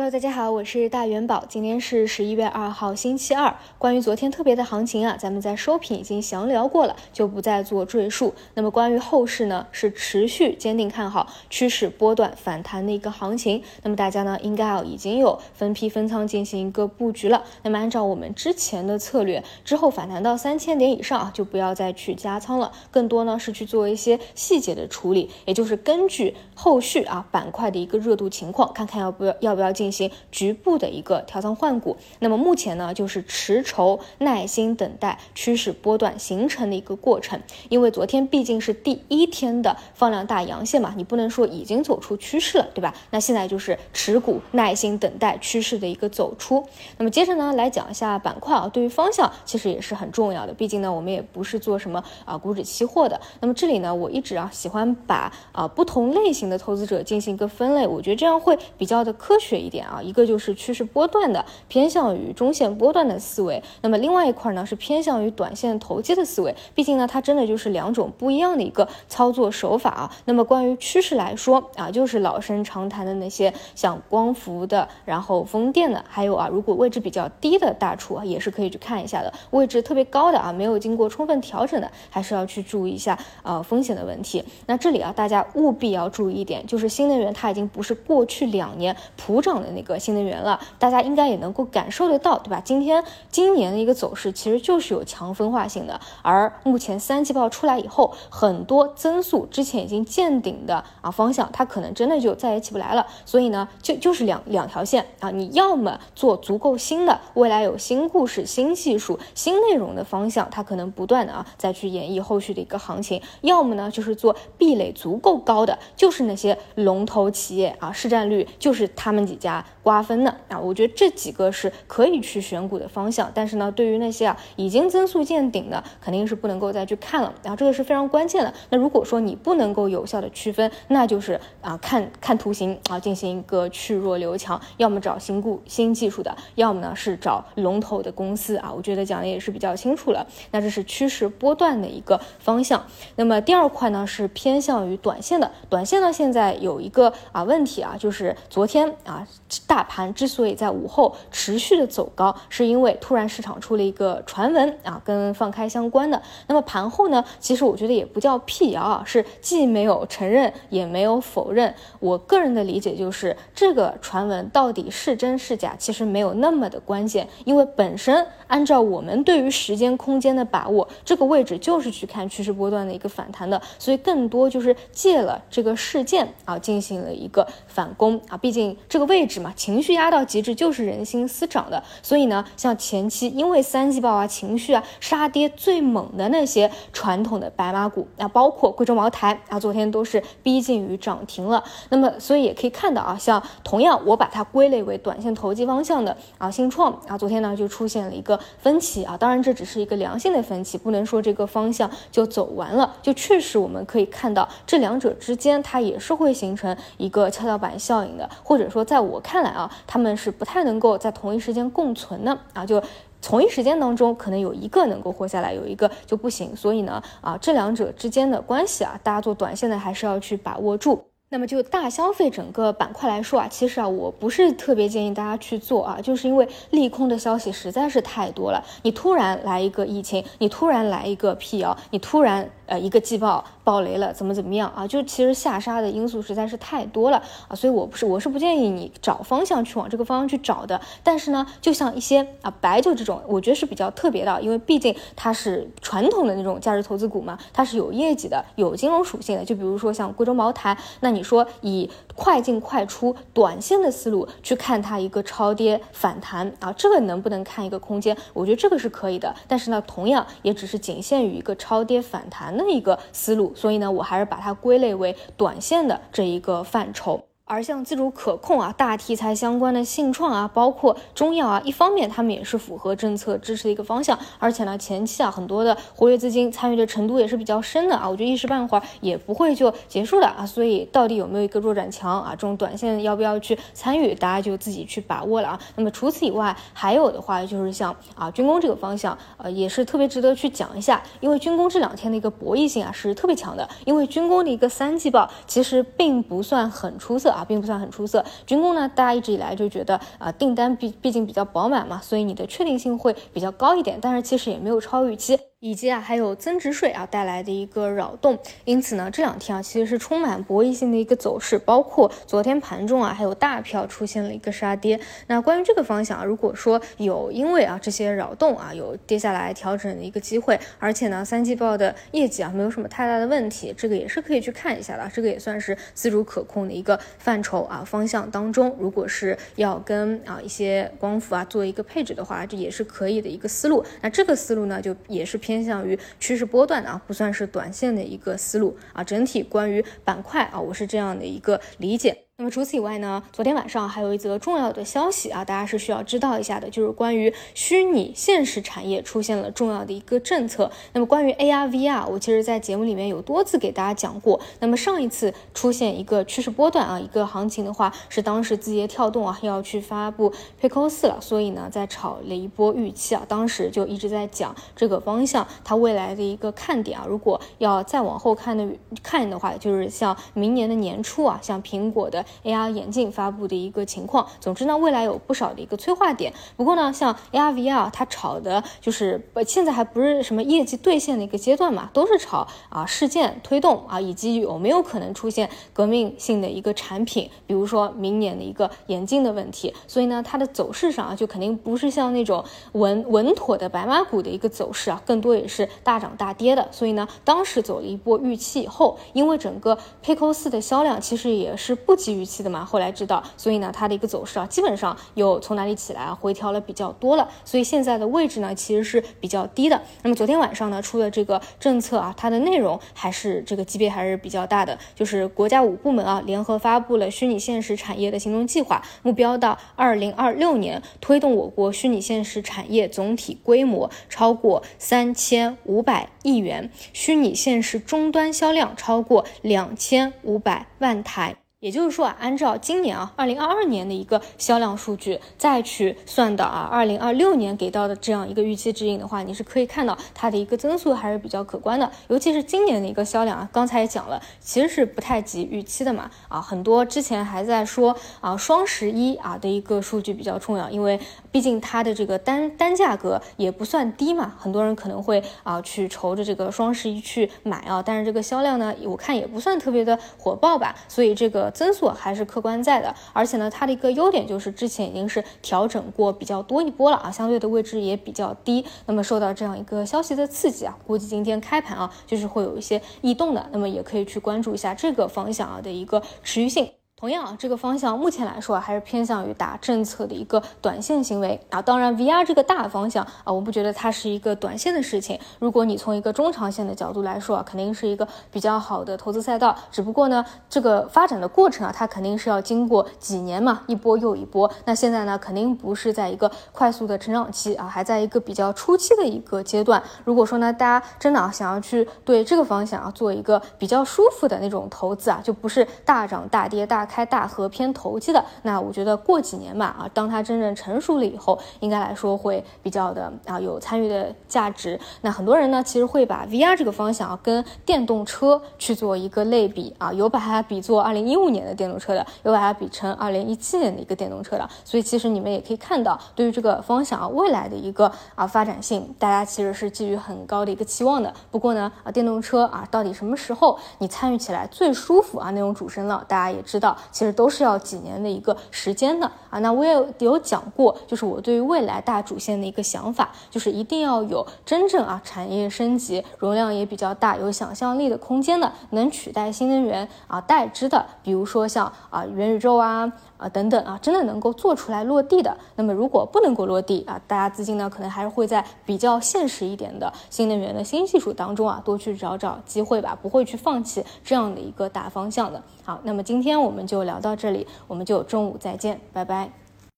Hello，大家好，我是大元宝。今天是十一月二号，星期二。关于昨天特别的行情啊，咱们在收评已经详聊过了，就不再做赘述。那么关于后市呢，是持续坚定看好趋势波段反弹的一个行情。那么大家呢，应该啊已经有分批分仓进行一个布局了。那么按照我们之前的策略，之后反弹到三千点以上啊，就不要再去加仓了，更多呢是去做一些细节的处理，也就是根据后续啊板块的一个热度情况，看看要不要要不要。进行局部的一个调仓换股，那么目前呢，就是持筹耐心等待趋势波段形成的一个过程。因为昨天毕竟是第一天的放量大阳线嘛，你不能说已经走出趋势了，对吧？那现在就是持股耐心等待趋势的一个走出。那么接着呢，来讲一下板块啊，对于方向其实也是很重要的。毕竟呢，我们也不是做什么啊股指期货的。那么这里呢，我一直啊喜欢把啊不同类型的投资者进行一个分类，我觉得这样会比较的科学一。点啊，一个就是趋势波段的偏向于中线波段的思维，那么另外一块呢是偏向于短线投机的思维。毕竟呢，它真的就是两种不一样的一个操作手法啊。那么关于趋势来说啊，就是老生常谈的那些像光伏的，然后风电的，还有啊，如果位置比较低的大厨啊，也是可以去看一下的。位置特别高的啊，没有经过充分调整的，还是要去注意一下啊风险的问题。那这里啊，大家务必要注意一点，就是新能源它已经不是过去两年普涨。的那个新能源了，大家应该也能够感受得到，对吧？今天今年的一个走势其实就是有强分化性的，而目前三季报出来以后，很多增速之前已经见顶的啊方向，它可能真的就再也起不来了。所以呢，就就是两两条线啊，你要么做足够新的，未来有新故事、新技术、新内容的方向，它可能不断的啊再去演绎后续的一个行情；要么呢，就是做壁垒足够高的，就是那些龙头企业啊，市占率就是他们几家。啊瓜分的啊，我觉得这几个是可以去选股的方向，但是呢，对于那些啊已经增速见顶的，肯定是不能够再去看了，然后这个是非常关键的。那如果说你不能够有效的区分，那就是啊看看图形啊进行一个去弱留强，要么找新股新技术的，要么呢是找龙头的公司啊。我觉得讲的也是比较清楚了。那这是趋势波段的一个方向。那么第二块呢是偏向于短线的，短线呢现在有一个啊问题啊，就是昨天啊。大盘之所以在午后持续的走高，是因为突然市场出了一个传闻啊，跟放开相关的。那么盘后呢，其实我觉得也不叫辟谣啊，是既没有承认也没有否认。我个人的理解就是，这个传闻到底是真是假，其实没有那么的关键，因为本身按照我们对于时间空间的把握，这个位置就是去看趋势波段的一个反弹的，所以更多就是借了这个事件啊，进行了一个反攻啊，毕竟这个位置。嘛，情绪压到极致就是人心思涨的，所以呢，像前期因为三季报啊，情绪啊杀跌最猛的那些传统的白马股，啊，包括贵州茅台啊，昨天都是逼近于涨停了。那么，所以也可以看到啊，像同样我把它归类为短线投机方向的啊，信创啊，昨天呢就出现了一个分歧啊，当然这只是一个良性的分歧，不能说这个方向就走完了，就确实我们可以看到这两者之间它也是会形成一个跷跷板效应的，或者说在我看。看来啊，他们是不太能够在同一时间共存的啊，就同一时间当中，可能有一个能够活下来，有一个就不行。所以呢，啊，这两者之间的关系啊，大家做短线的还是要去把握住。那么就大消费整个板块来说啊，其实啊，我不是特别建议大家去做啊，就是因为利空的消息实在是太多了。你突然来一个疫情，你突然来一个辟谣，你突然。呃，一个季报爆雷了，怎么怎么样啊？就其实下杀的因素实在是太多了啊，所以我不是我是不建议你找方向去往这个方向去找的。但是呢，就像一些啊白酒这种，我觉得是比较特别的，因为毕竟它是传统的那种价值投资股嘛，它是有业绩的，有金融属性的。就比如说像贵州茅台，那你说以快进快出、短线的思路去看它一个超跌反弹啊，这个能不能看一个空间？我觉得这个是可以的。但是呢，同样也只是仅限于一个超跌反弹。的一个思路，所以呢，我还是把它归类为短线的这一个范畴。而像自主可控啊、大题材相关的信创啊，包括中药啊，一方面他们也是符合政策支持的一个方向，而且呢，前期啊很多的活跃资金参与的程度也是比较深的啊，我觉得一时半会儿也不会就结束的啊，所以到底有没有一个弱转强啊，这种短线要不要去参与，大家就自己去把握了啊。那么除此以外，还有的话就是像啊军工这个方向，呃也是特别值得去讲一下，因为军工这两天的一个博弈性啊是特别强的，因为军工的一个三季报其实并不算很出色啊。啊，并不算很出色。军工呢，大家一直以来就觉得啊，订单毕毕竟比较饱满嘛，所以你的确定性会比较高一点，但是其实也没有超预期。以及啊，还有增值税啊带来的一个扰动，因此呢，这两天啊其实是充满博弈性的一个走势，包括昨天盘中啊，还有大票出现了一个杀跌。那关于这个方向啊，如果说有因为啊这些扰动啊有跌下来调整的一个机会，而且呢三季报的业绩啊没有什么太大的问题，这个也是可以去看一下的，这个也算是自主可控的一个范畴啊方向当中，如果是要跟啊一些光伏啊做一个配置的话，这也是可以的一个思路。那这个思路呢，就也是偏。偏向于趋势波段的啊，不算是短线的一个思路啊。整体关于板块啊，我是这样的一个理解。那么除此以外呢，昨天晚上还有一则重要的消息啊，大家是需要知道一下的，就是关于虚拟现实产业出现了重要的一个政策。那么关于 AR VR，我其实在节目里面有多次给大家讲过。那么上一次出现一个趋势波段啊，一个行情的话，是当时字节跳动啊要去发布 Pico 四了，所以呢在炒了一波预期啊，当时就一直在讲这个方向，它未来的一个看点啊。如果要再往后看的看的话，就是像明年的年初啊，像苹果的。AR 眼镜发布的一个情况，总之呢，未来有不少的一个催化点。不过呢，像 AR VR 它炒的就是现在还不是什么业绩兑现的一个阶段嘛，都是炒啊事件推动啊，以及有没有可能出现革命性的一个产品，比如说明年的一个眼镜的问题。所以呢，它的走势上啊，就肯定不是像那种稳稳妥的白马股的一个走势啊，更多也是大涨大跌的。所以呢，当时走了一波预期以后，因为整个 Pico 四的销量其实也是不及预期的嘛，后来知道，所以呢，它的一个走势啊，基本上又从哪里起来啊，回调了比较多了，所以现在的位置呢，其实是比较低的。那么昨天晚上呢，出的这个政策啊，它的内容还是这个级别还是比较大的，就是国家五部门啊联合发布了虚拟现实产业的行动计划，目标到二零二六年推动我国虚拟现实产业总体规模超过三千五百亿元，虚拟现实终端销量超过两千五百万台。也就是说啊，按照今年啊，二零二二年的一个销量数据，再去算的啊，二零二六年给到的这样一个预期指引的话，你是可以看到它的一个增速还是比较可观的。尤其是今年的一个销量啊，刚才也讲了，其实是不太及预期的嘛。啊，很多之前还在说啊，双十一啊的一个数据比较重要，因为毕竟它的这个单单价格也不算低嘛，很多人可能会啊去愁着这个双十一去买啊，但是这个销量呢，我看也不算特别的火爆吧，所以这个。增速还是客观在的，而且呢，它的一个优点就是之前已经是调整过比较多一波了啊，相对的位置也比较低。那么受到这样一个消息的刺激啊，估计今天开盘啊，就是会有一些异动的。那么也可以去关注一下这个方向啊的一个持续性。同样啊，这个方向目前来说还是偏向于打政策的一个短线行为啊。当然，VR 这个大方向啊，我不觉得它是一个短线的事情。如果你从一个中长线的角度来说啊，肯定是一个比较好的投资赛道。只不过呢，这个发展的过程啊，它肯定是要经过几年嘛，一波又一波。那现在呢，肯定不是在一个快速的成长期啊，还在一个比较初期的一个阶段。如果说呢，大家真的想要去对这个方向啊做一个比较舒服的那种投资啊，就不是大涨大跌大。开大和偏投机的，那我觉得过几年吧，啊，当它真正成熟了以后，应该来说会比较的啊有参与的价值。那很多人呢，其实会把 VR 这个方向啊跟电动车去做一个类比啊，有把它比作二零一五年的电动车的，有把它比成二零一七年的一个电动车的。所以其实你们也可以看到，对于这个方向啊未来的一个啊发展性，大家其实是寄予很高的一个期望的。不过呢，啊电动车啊到底什么时候你参与起来最舒服啊那种主升浪，大家也知道。其实都是要几年的一个时间的啊。那我也有讲过，就是我对于未来大主线的一个想法，就是一定要有真正啊产业升级、容量也比较大、有想象力的空间的，能取代新能源啊代之的，比如说像啊元宇宙啊。啊，等等啊，真的能够做出来落地的。那么如果不能够落地啊，大家资金呢可能还是会在比较现实一点的新能源的新技术当中啊，多去找找机会吧，不会去放弃这样的一个大方向的。好，那么今天我们就聊到这里，我们就中午再见，拜拜。